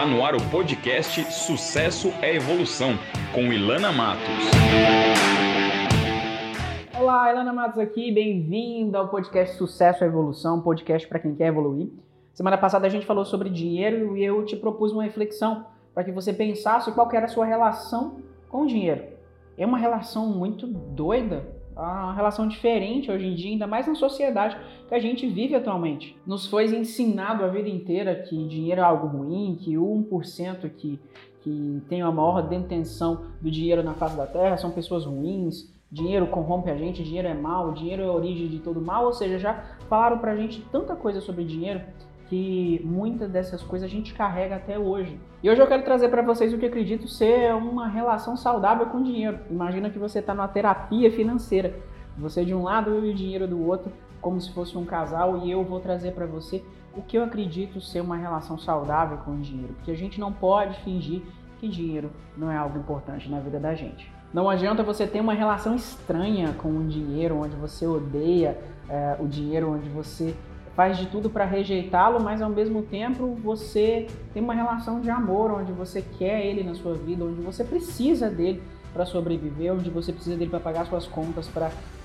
Está no ar o podcast Sucesso é Evolução, com Ilana Matos. Olá, Ilana Matos aqui, bem-vinda ao podcast Sucesso é Evolução, podcast para quem quer evoluir. Semana passada a gente falou sobre dinheiro e eu te propus uma reflexão para que você pensasse qual era a sua relação com o dinheiro. É uma relação muito doida, uma relação diferente hoje em dia, ainda mais na sociedade que a gente vive atualmente. Nos foi ensinado a vida inteira que dinheiro é algo ruim, que o 1% que, que tem a maior detenção do dinheiro na face da terra são pessoas ruins, dinheiro corrompe a gente, dinheiro é mal, dinheiro é a origem de todo mal, ou seja, já falaram pra gente tanta coisa sobre dinheiro que muitas dessas coisas a gente carrega até hoje. E hoje eu quero trazer para vocês o que acredito ser uma relação saudável com o dinheiro. Imagina que você está numa terapia financeira, você de um lado e o dinheiro do outro, como se fosse um casal, e eu vou trazer para você o que eu acredito ser uma relação saudável com o dinheiro, porque a gente não pode fingir que dinheiro não é algo importante na vida da gente. Não adianta você ter uma relação estranha com o dinheiro, onde você odeia é, o dinheiro, onde você faz de tudo para rejeitá-lo, mas ao mesmo tempo você tem uma relação de amor, onde você quer ele na sua vida, onde você precisa dele para sobreviver, onde você precisa dele para pagar suas contas,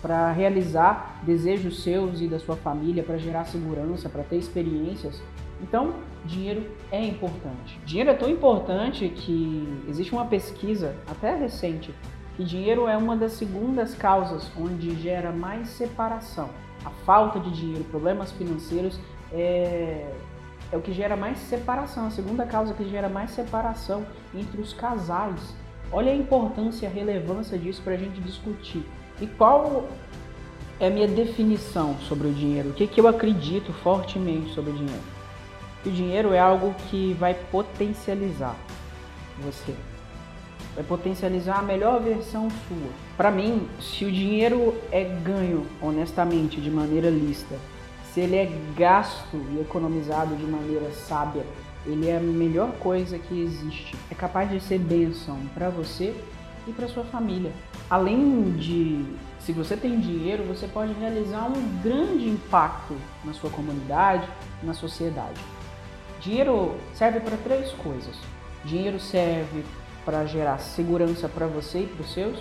para realizar desejos seus e da sua família, para gerar segurança, para ter experiências. Então, dinheiro é importante. Dinheiro é tão importante que existe uma pesquisa, até recente, que dinheiro é uma das segundas causas onde gera mais separação a falta de dinheiro, problemas financeiros é, é o que gera mais separação. A segunda causa que gera mais separação entre os casais. Olha a importância e a relevância disso para a gente discutir. E qual é a minha definição sobre o dinheiro? O que, que eu acredito fortemente sobre o dinheiro? O dinheiro é algo que vai potencializar você vai potencializar a melhor versão sua. Para mim, se o dinheiro é ganho honestamente, de maneira lista, se ele é gasto e economizado de maneira sábia, ele é a melhor coisa que existe. É capaz de ser bênção para você e para sua família. Além de, se você tem dinheiro, você pode realizar um grande impacto na sua comunidade, na sociedade. Dinheiro serve para três coisas. Dinheiro serve para gerar segurança para você e para os seus.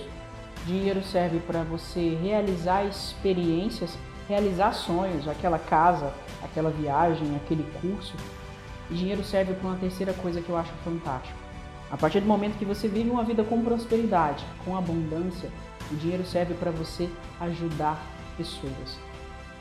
Dinheiro serve para você realizar experiências, realizar sonhos, aquela casa, aquela viagem, aquele curso. E dinheiro serve para uma terceira coisa que eu acho fantástico. A partir do momento que você vive uma vida com prosperidade, com abundância, o dinheiro serve para você ajudar pessoas.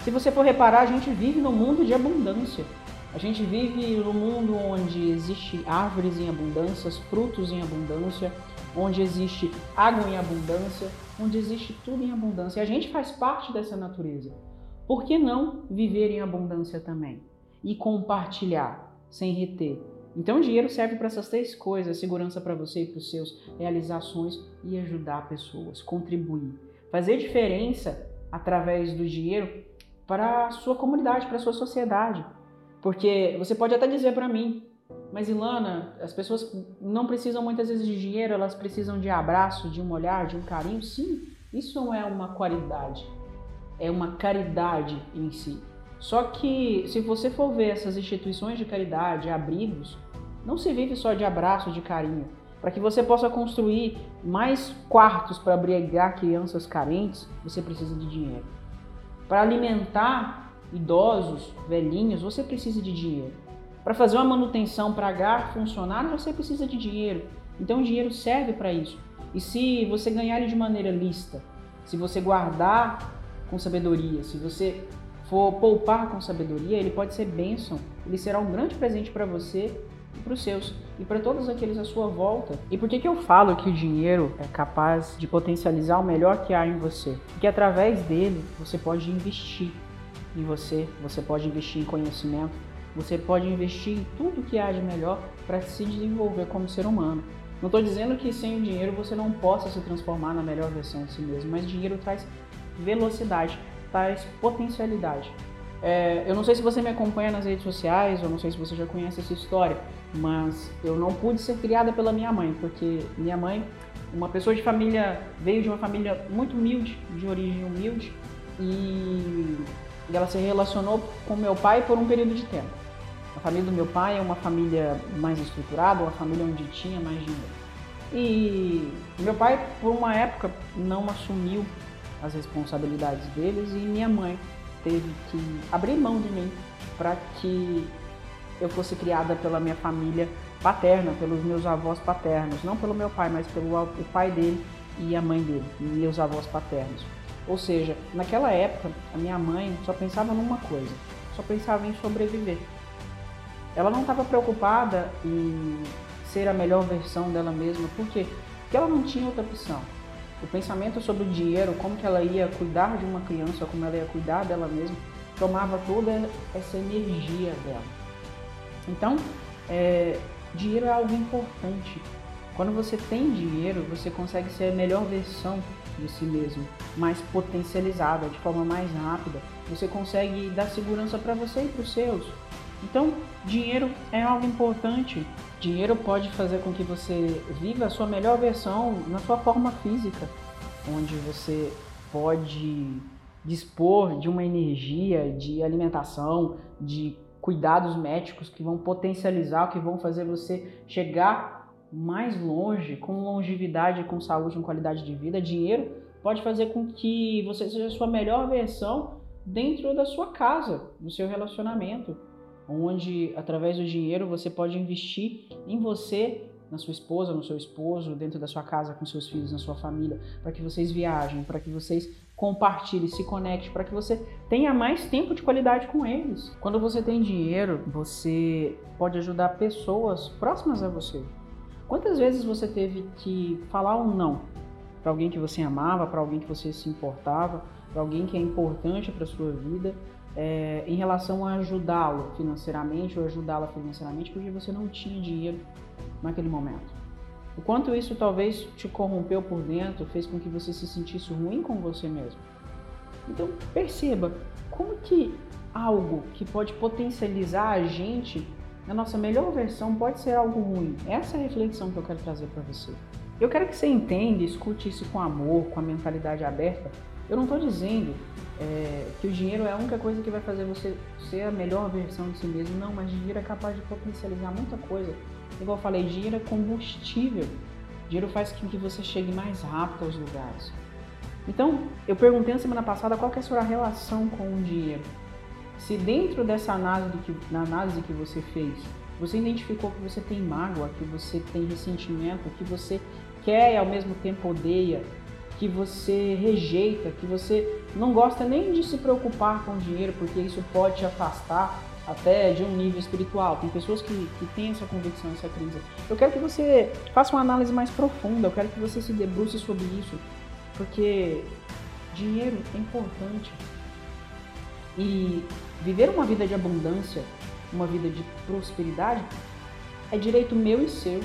Se você for reparar, a gente vive num mundo de abundância. A gente vive num mundo onde existe árvores em abundância, frutos em abundância, onde existe água em abundância, onde existe tudo em abundância. E a gente faz parte dessa natureza. Por que não viver em abundância também? E compartilhar, sem reter. Então, o dinheiro serve para essas três coisas: segurança para você e para os seus, realizações e ajudar pessoas, contribuir. Fazer diferença através do dinheiro para a sua comunidade, para a sua sociedade. Porque você pode até dizer para mim, mas Ilana, as pessoas não precisam muitas vezes de dinheiro, elas precisam de abraço, de um olhar, de um carinho. Sim, isso é uma qualidade, é uma caridade em si. Só que se você for ver essas instituições de caridade, abrigos, não se vive só de abraço, de carinho. Para que você possa construir mais quartos para abrigar crianças carentes, você precisa de dinheiro. Para alimentar idosos, velhinhos, você precisa de dinheiro. Para fazer uma manutenção para gar funcionar, você precisa de dinheiro. Então o dinheiro serve para isso. E se você ganhar ele de maneira lista, se você guardar com sabedoria, se você for poupar com sabedoria, ele pode ser bênção. Ele será um grande presente para você e para os seus e para todos aqueles à sua volta. E por que, que eu falo que o dinheiro é capaz de potencializar o melhor que há em você? Porque através dele você pode investir em você, você pode investir em conhecimento, você pode investir em tudo que há de melhor para se desenvolver como ser humano. Não estou dizendo que sem o dinheiro você não possa se transformar na melhor versão de si mesmo, mas dinheiro traz velocidade, traz potencialidade. É, eu não sei se você me acompanha nas redes sociais, eu não sei se você já conhece essa história, mas eu não pude ser criada pela minha mãe, porque minha mãe, uma pessoa de família, veio de uma família muito humilde, de origem humilde, e e ela se relacionou com meu pai por um período de tempo. A família do meu pai é uma família mais estruturada, uma família onde tinha mais dinheiro. E meu pai, por uma época, não assumiu as responsabilidades deles e minha mãe teve que abrir mão de mim para que eu fosse criada pela minha família paterna, pelos meus avós paternos, não pelo meu pai, mas pelo pai dele e a mãe dele, meus avós paternos. Ou seja, naquela época, a minha mãe só pensava numa coisa, só pensava em sobreviver. Ela não estava preocupada em ser a melhor versão dela mesma, por quê? Porque ela não tinha outra opção. O pensamento sobre o dinheiro, como que ela ia cuidar de uma criança, como ela ia cuidar dela mesma, tomava toda essa energia dela. Então, é, dinheiro é algo importante. Quando você tem dinheiro, você consegue ser a melhor versão de si mesmo, mais potencializada, de forma mais rápida. Você consegue dar segurança para você e para os seus. Então, dinheiro é algo importante. Dinheiro pode fazer com que você viva a sua melhor versão na sua forma física, onde você pode dispor de uma energia de alimentação, de cuidados médicos que vão potencializar, que vão fazer você chegar mais longe, com longevidade, com saúde, com qualidade de vida. Dinheiro pode fazer com que você seja a sua melhor versão dentro da sua casa, do seu relacionamento onde através do dinheiro você pode investir em você, na sua esposa, no seu esposo, dentro da sua casa, com seus filhos, na sua família, para que vocês viajem, para que vocês compartilhem, se conectem, para que você tenha mais tempo de qualidade com eles. Quando você tem dinheiro, você pode ajudar pessoas próximas a você. Quantas vezes você teve que falar um não para alguém que você amava, para alguém que você se importava, para alguém que é importante para sua vida, é, em relação a ajudá-lo financeiramente ou ajudá-la financeiramente porque você não tinha dinheiro naquele momento. O quanto isso talvez te corrompeu por dentro, fez com que você se sentisse ruim com você mesmo. Então perceba como que algo que pode potencializar a gente na nossa melhor versão pode ser algo ruim. Essa é a reflexão que eu quero trazer para você. Eu quero que você entenda, escute isso com amor, com a mentalidade aberta. Eu não estou dizendo é, que o dinheiro é a única coisa que vai fazer você ser a melhor versão de si mesmo. Não, mas dinheiro é capaz de potencializar muita coisa. Igual eu falei, dinheiro é combustível. Dinheiro faz com que você chegue mais rápido aos lugares. Então, eu perguntei na semana passada qual é a sua relação com o dinheiro. Se dentro dessa análise que, na análise que você fez, você identificou que você tem mágoa, que você tem ressentimento, que você quer e ao mesmo tempo odeia, que você rejeita, que você não gosta nem de se preocupar com dinheiro, porque isso pode te afastar até de um nível espiritual. Tem pessoas que, que têm essa convicção, essa crise. Eu quero que você faça uma análise mais profunda, eu quero que você se debruce sobre isso, porque dinheiro é importante. E viver uma vida de abundância, uma vida de prosperidade, é direito meu e seu.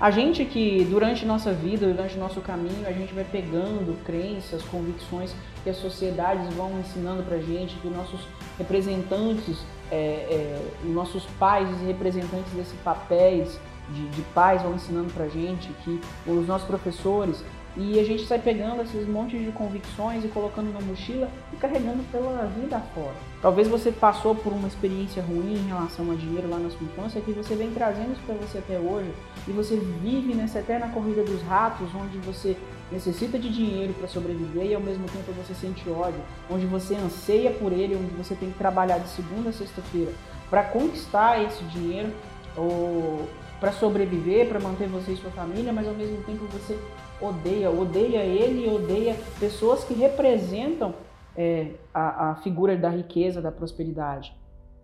A gente que durante nossa vida, durante nosso caminho, a gente vai pegando crenças, convicções que as sociedades vão ensinando pra gente, que nossos representantes, é, é, nossos pais representantes desses papéis de, de pais vão ensinando pra gente, que os nossos professores e a gente sai pegando esses montes de convicções e colocando na mochila e carregando pela vida fora. Talvez você passou por uma experiência ruim em relação a dinheiro lá na sua infância que você vem trazendo isso para você até hoje e você vive nessa eterna corrida dos ratos onde você necessita de dinheiro para sobreviver e ao mesmo tempo você sente ódio, onde você anseia por ele, onde você tem que trabalhar de segunda a sexta-feira para conquistar esse dinheiro ou para sobreviver, para manter você e sua família, mas ao mesmo tempo você odeia, odeia ele odeia pessoas que representam é, a, a figura da riqueza, da prosperidade.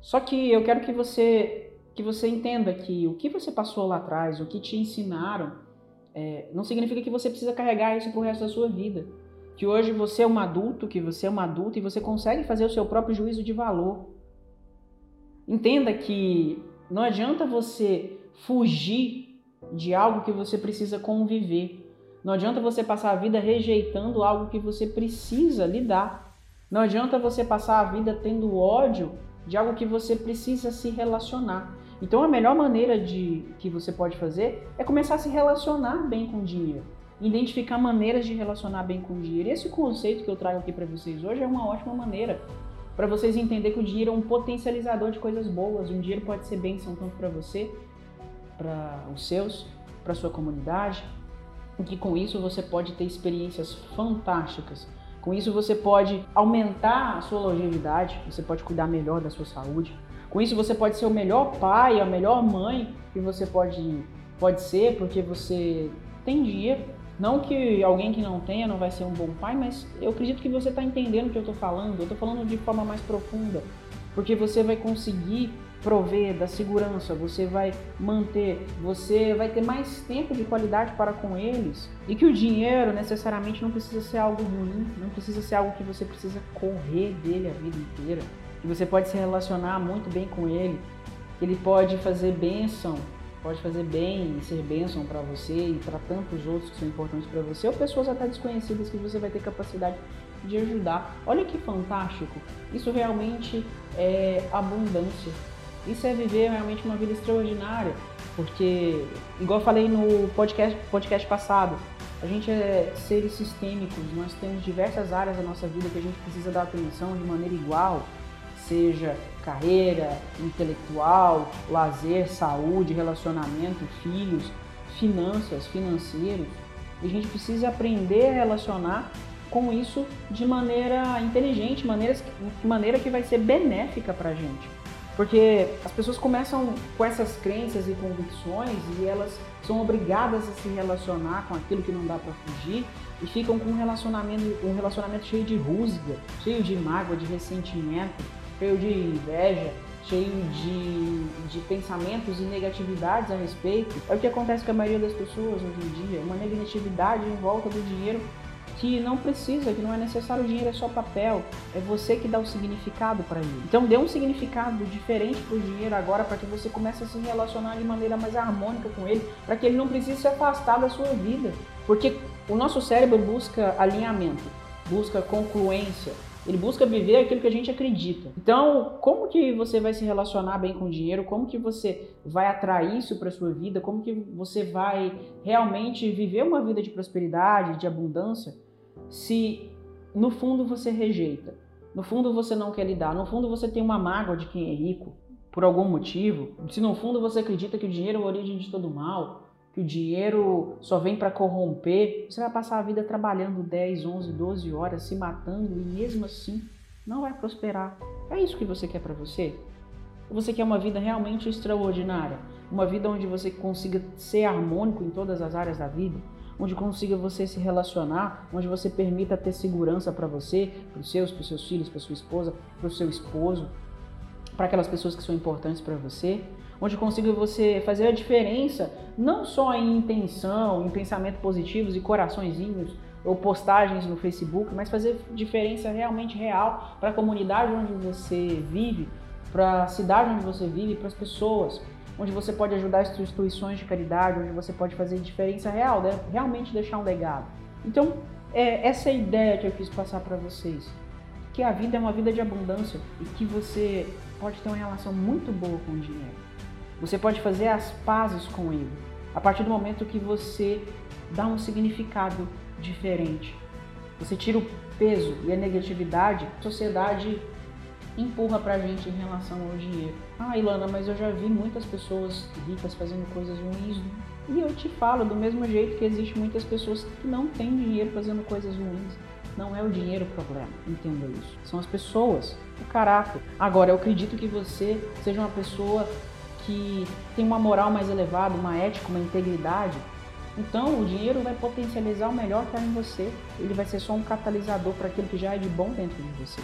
Só que eu quero que você que você entenda que o que você passou lá atrás, o que te ensinaram, é, não significa que você precisa carregar isso pro resto da sua vida. Que hoje você é um adulto, que você é uma adulta e você consegue fazer o seu próprio juízo de valor. Entenda que não adianta você fugir de algo que você precisa conviver. Não adianta você passar a vida rejeitando algo que você precisa lidar. Não adianta você passar a vida tendo ódio de algo que você precisa se relacionar. Então a melhor maneira de que você pode fazer é começar a se relacionar bem com o dinheiro. Identificar maneiras de relacionar bem com o dinheiro. E esse conceito que eu trago aqui para vocês hoje é uma ótima maneira. para vocês entenderem que o dinheiro é um potencializador de coisas boas. O dinheiro pode ser bênção tanto para você, para os seus, para sua comunidade, que com isso você pode ter experiências fantásticas. Com isso você pode aumentar a sua longevidade, você pode cuidar melhor da sua saúde. Com isso você pode ser o melhor pai, a melhor mãe que você pode, pode ser, porque você tem dinheiro. Não que alguém que não tenha não vai ser um bom pai, mas eu acredito que você está entendendo o que eu estou falando. Eu estou falando de forma mais profunda, porque você vai conseguir prover da segurança, você vai manter, você vai ter mais tempo de qualidade para com eles. E que o dinheiro necessariamente não precisa ser algo ruim, não precisa ser algo que você precisa correr dele a vida inteira. Que você pode se relacionar muito bem com ele, que ele pode fazer bênção, pode fazer bem e ser bênção para você e para tantos outros que são importantes para você, ou pessoas até desconhecidas que você vai ter capacidade de ajudar. Olha que fantástico! Isso realmente é abundância. Isso é viver realmente uma vida extraordinária, porque, igual eu falei no podcast, podcast passado, a gente é seres sistêmicos, nós temos diversas áreas da nossa vida que a gente precisa dar atenção de maneira igual, seja carreira, intelectual, lazer, saúde, relacionamento, filhos, finanças, financeiros. E a gente precisa aprender a relacionar com isso de maneira inteligente, maneira, maneira que vai ser benéfica para a gente. Porque as pessoas começam com essas crenças e convicções e elas são obrigadas a se relacionar com aquilo que não dá para fugir e ficam com um relacionamento, um relacionamento cheio de rusga, cheio de mágoa, de ressentimento, cheio de inveja, cheio de, de pensamentos e negatividades a respeito. É o que acontece com a maioria das pessoas hoje em dia, uma negatividade em volta do dinheiro que não precisa, que não é necessário, o dinheiro é só papel, é você que dá o significado para ele. Então dê um significado diferente para o dinheiro agora para que você comece a se relacionar de maneira mais harmônica com ele, para que ele não precise se afastar da sua vida. Porque o nosso cérebro busca alinhamento, busca concluência, ele busca viver aquilo que a gente acredita. Então, como que você vai se relacionar bem com o dinheiro? Como que você vai atrair isso para sua vida? Como que você vai realmente viver uma vida de prosperidade, de abundância? Se no fundo você rejeita, no fundo você não quer lidar, no fundo você tem uma mágoa de quem é rico por algum motivo, se no fundo você acredita que o dinheiro é a origem de todo mal, que o dinheiro só vem para corromper, você vai passar a vida trabalhando 10, 11, 12 horas, se matando e mesmo assim não vai prosperar. É isso que você quer para você? Você quer uma vida realmente extraordinária? Uma vida onde você consiga ser harmônico em todas as áreas da vida? Onde consiga você se relacionar, onde você permita ter segurança para você, para os seus, para os seus filhos, para sua esposa, para o seu esposo, para aquelas pessoas que são importantes para você, onde consiga você fazer a diferença, não só em intenção, em pensamentos positivos e coraçõezinhos ou postagens no Facebook, mas fazer diferença realmente real para a comunidade onde você vive, para a cidade onde você vive, para as pessoas onde você pode ajudar instituições de caridade, onde você pode fazer diferença real, né? realmente deixar um legado. Então, é essa é a ideia que eu quis passar para vocês. Que a vida é uma vida de abundância e que você pode ter uma relação muito boa com o dinheiro. Você pode fazer as pazes com ele a partir do momento que você dá um significado diferente. Você tira o peso e a negatividade, a sociedade empurra pra gente em relação ao dinheiro. Ah, Ilana, mas eu já vi muitas pessoas ricas fazendo coisas ruins. E eu te falo do mesmo jeito que existe muitas pessoas que não têm dinheiro fazendo coisas ruins. Não é o dinheiro o problema, entenda isso. São as pessoas, o caráter. Agora, eu acredito que você seja uma pessoa que tem uma moral mais elevada, uma ética, uma integridade. Então, o dinheiro vai potencializar o melhor que há em você. Ele vai ser só um catalisador para aquilo que já é de bom dentro de você.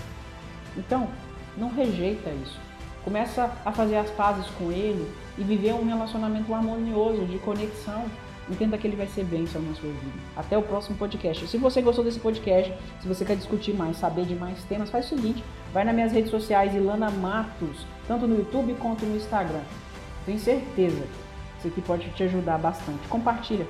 Então, não rejeita isso. Começa a fazer as pazes com ele e viver um relacionamento harmonioso, de conexão. Entenda que ele vai ser bênção na sua vida. Até o próximo podcast. Se você gostou desse podcast, se você quer discutir mais, saber de mais temas, faz o seguinte: vai nas minhas redes sociais, Ilana Matos, tanto no YouTube quanto no Instagram. Tenho certeza que isso aqui pode te ajudar bastante. Compartilha.